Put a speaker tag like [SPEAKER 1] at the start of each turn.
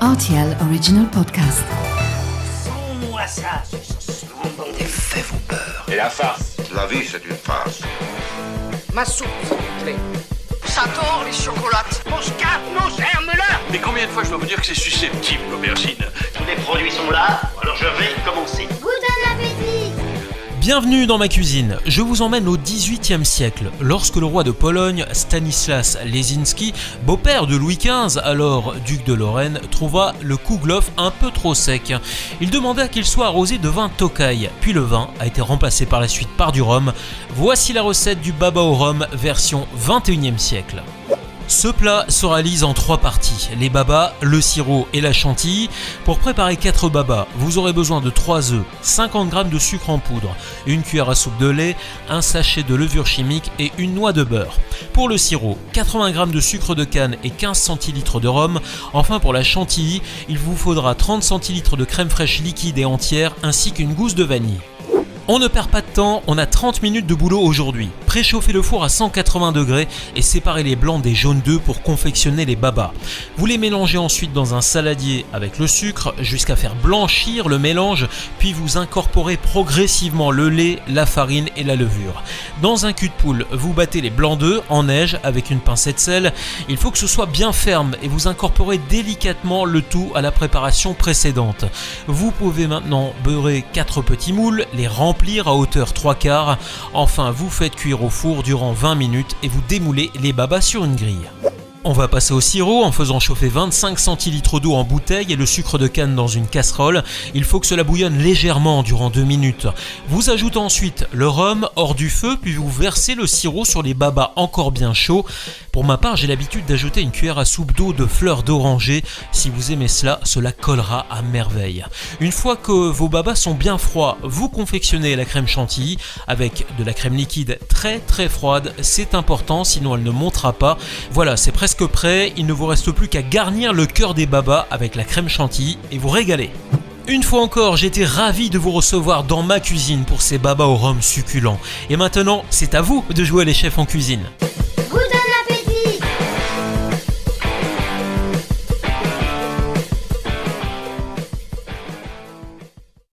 [SPEAKER 1] RTL Original Podcast.
[SPEAKER 2] Sans-moi ça,
[SPEAKER 3] Des faits peur.
[SPEAKER 4] Et la farce
[SPEAKER 5] La vie, c'est une farce.
[SPEAKER 2] Ma soupe, s'il vous plaît.
[SPEAKER 6] Ça tord les chocolates.
[SPEAKER 2] Mon scarpe, nos germes-là
[SPEAKER 4] Mais combien de fois je dois vous dire que c'est susceptible, l'aubergine?
[SPEAKER 7] Tous les produits sont là, alors je vais commencer.
[SPEAKER 8] Bienvenue dans ma cuisine. Je vous emmène au XVIIIe siècle, lorsque le roi de Pologne, Stanislas Lesinski, beau-père de Louis XV, alors duc de Lorraine, trouva le kouglof un peu trop sec. Il demanda qu'il soit arrosé de vin Tokai, puis le vin a été remplacé par la suite par du rhum. Voici la recette du baba au rhum version 21e siècle. Ce plat se réalise en trois parties, les babas, le sirop et la chantilly. Pour préparer 4 babas, vous aurez besoin de 3 œufs, 50 g de sucre en poudre, une cuillère à soupe de lait, un sachet de levure chimique et une noix de beurre. Pour le sirop, 80 g de sucre de canne et 15 centilitres de rhum. Enfin pour la chantilly, il vous faudra 30 centilitres de crème fraîche liquide et entière ainsi qu'une gousse de vanille. On ne perd pas de temps, on a 30 minutes de boulot aujourd'hui. Préchauffez le four à 180 degrés et séparez les blancs des jaunes d'œufs pour confectionner les babas. Vous les mélangez ensuite dans un saladier avec le sucre jusqu'à faire blanchir le mélange, puis vous incorporez progressivement le lait, la farine et la levure. Dans un cul de poule, vous battez les blancs d'œufs en neige avec une pincée de sel. Il faut que ce soit bien ferme et vous incorporez délicatement le tout à la préparation précédente. Vous pouvez maintenant beurrer 4 petits moules, les remplir à hauteur 3 quarts. Enfin, vous faites cuire au four durant 20 minutes et vous démoulez les babas sur une grille. On va passer au sirop en faisant chauffer 25 centilitres d'eau en bouteille et le sucre de canne dans une casserole. Il faut que cela bouillonne légèrement durant 2 minutes. Vous ajoutez ensuite le rhum hors du feu, puis vous versez le sirop sur les babas encore bien chauds. Pour ma part, j'ai l'habitude d'ajouter une cuillère à soupe d'eau de fleurs d'oranger. Si vous aimez cela, cela collera à merveille. Une fois que vos babas sont bien froids, vous confectionnez la crème chantilly avec de la crème liquide très très froide. C'est important, sinon elle ne montera pas. Voilà, c'est presque prêt. Il ne vous reste plus qu'à garnir le cœur des babas avec la crème chantilly et vous régaler. Une fois encore, j'étais ravi de vous recevoir dans ma cuisine pour ces babas au rhum succulents. Et maintenant, c'est à vous de jouer les chefs en cuisine.